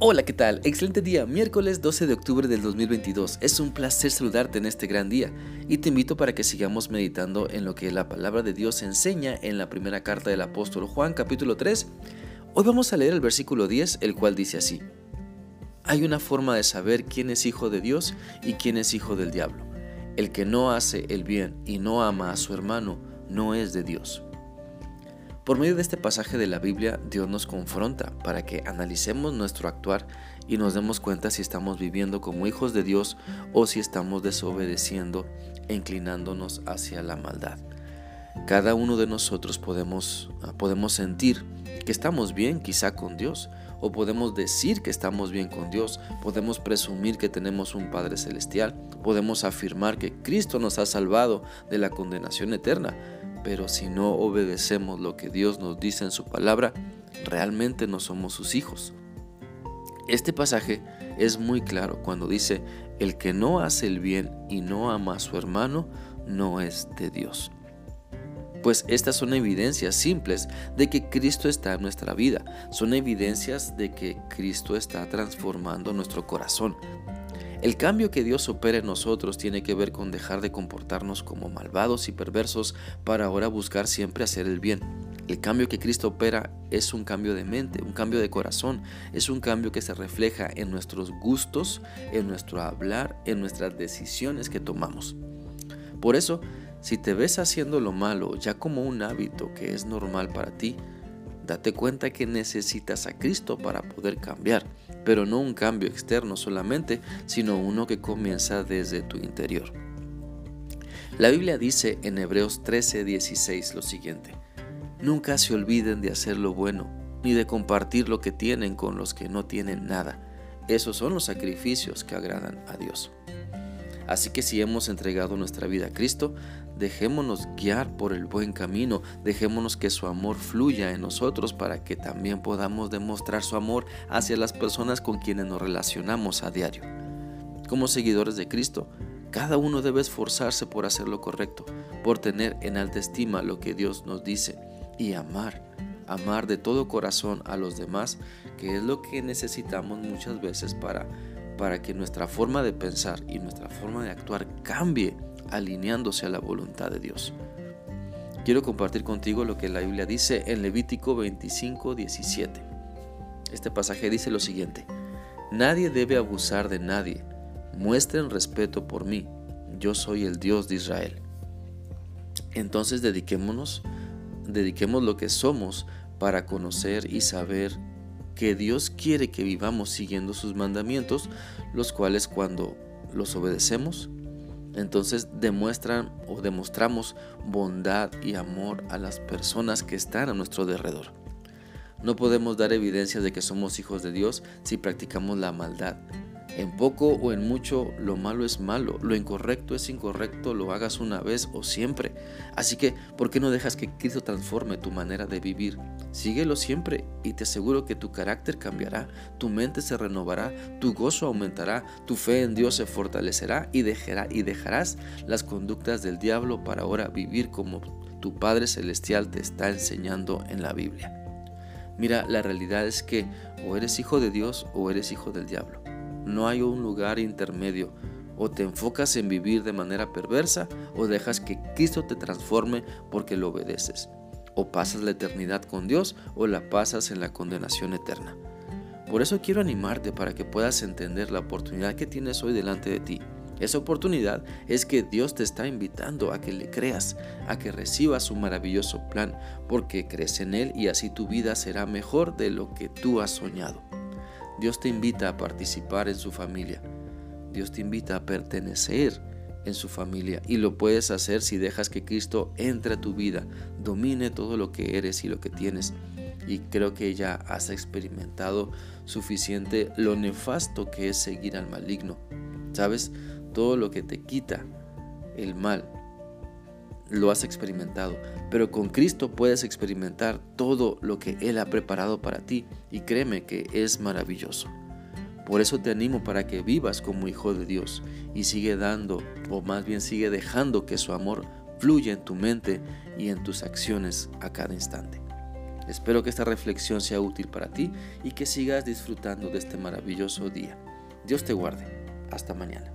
Hola, ¿qué tal? Excelente día, miércoles 12 de octubre del 2022. Es un placer saludarte en este gran día y te invito para que sigamos meditando en lo que la palabra de Dios enseña en la primera carta del apóstol Juan capítulo 3. Hoy vamos a leer el versículo 10, el cual dice así. Hay una forma de saber quién es hijo de Dios y quién es hijo del diablo. El que no hace el bien y no ama a su hermano no es de Dios. Por medio de este pasaje de la Biblia, Dios nos confronta para que analicemos nuestro actuar y nos demos cuenta si estamos viviendo como hijos de Dios o si estamos desobedeciendo e inclinándonos hacia la maldad. Cada uno de nosotros podemos, ah, podemos sentir que estamos bien quizá con Dios o podemos decir que estamos bien con Dios, podemos presumir que tenemos un Padre Celestial, podemos afirmar que Cristo nos ha salvado de la condenación eterna, pero si no obedecemos lo que Dios nos dice en su palabra, realmente no somos sus hijos. Este pasaje es muy claro cuando dice, el que no hace el bien y no ama a su hermano, no es de Dios. Pues estas son evidencias simples de que Cristo está en nuestra vida, son evidencias de que Cristo está transformando nuestro corazón, el cambio que Dios opera en nosotros tiene que ver con dejar de comportarnos como malvados y perversos para ahora buscar siempre hacer el bien. El cambio que Cristo opera es un cambio de mente, un cambio de corazón, es un cambio que se refleja en nuestros gustos, en nuestro hablar, en nuestras decisiones que tomamos. Por eso, si te ves haciendo lo malo ya como un hábito que es normal para ti, Date cuenta que necesitas a Cristo para poder cambiar, pero no un cambio externo solamente, sino uno que comienza desde tu interior. La Biblia dice en Hebreos 13:16 lo siguiente, Nunca se olviden de hacer lo bueno, ni de compartir lo que tienen con los que no tienen nada. Esos son los sacrificios que agradan a Dios. Así que si hemos entregado nuestra vida a Cristo, dejémonos guiar por el buen camino, dejémonos que su amor fluya en nosotros para que también podamos demostrar su amor hacia las personas con quienes nos relacionamos a diario. Como seguidores de Cristo, cada uno debe esforzarse por hacer lo correcto, por tener en alta estima lo que Dios nos dice y amar, amar de todo corazón a los demás, que es lo que necesitamos muchas veces para para que nuestra forma de pensar y nuestra forma de actuar cambie alineándose a la voluntad de Dios. Quiero compartir contigo lo que la Biblia dice en Levítico 25, 17. Este pasaje dice lo siguiente, Nadie debe abusar de nadie, muestren respeto por mí, yo soy el Dios de Israel. Entonces dediquémonos, dediquemos lo que somos para conocer y saber que Dios quiere que vivamos siguiendo sus mandamientos, los cuales cuando los obedecemos, entonces demuestran o demostramos bondad y amor a las personas que están a nuestro derredor. No podemos dar evidencia de que somos hijos de Dios si practicamos la maldad, en poco o en mucho, lo malo es malo, lo incorrecto es incorrecto, lo hagas una vez o siempre. Así que, ¿por qué no dejas que Cristo transforme tu manera de vivir? Síguelo siempre y te aseguro que tu carácter cambiará, tu mente se renovará, tu gozo aumentará, tu fe en Dios se fortalecerá y, dejará, y dejarás las conductas del diablo para ahora vivir como tu Padre Celestial te está enseñando en la Biblia. Mira, la realidad es que o eres hijo de Dios o eres hijo del diablo. No hay un lugar intermedio. O te enfocas en vivir de manera perversa o dejas que Cristo te transforme porque lo obedeces. O pasas la eternidad con Dios o la pasas en la condenación eterna. Por eso quiero animarte para que puedas entender la oportunidad que tienes hoy delante de ti. Esa oportunidad es que Dios te está invitando a que le creas, a que recibas su maravilloso plan, porque crees en Él y así tu vida será mejor de lo que tú has soñado. Dios te invita a participar en su familia. Dios te invita a pertenecer en su familia y lo puedes hacer si dejas que Cristo entre a tu vida, domine todo lo que eres y lo que tienes. Y creo que ya has experimentado suficiente lo nefasto que es seguir al maligno. ¿Sabes? Todo lo que te quita el mal, lo has experimentado, pero con Cristo puedes experimentar todo lo que Él ha preparado para ti y créeme que es maravilloso. Por eso te animo para que vivas como hijo de Dios y sigue dando, o más bien sigue dejando que su amor fluya en tu mente y en tus acciones a cada instante. Espero que esta reflexión sea útil para ti y que sigas disfrutando de este maravilloso día. Dios te guarde. Hasta mañana.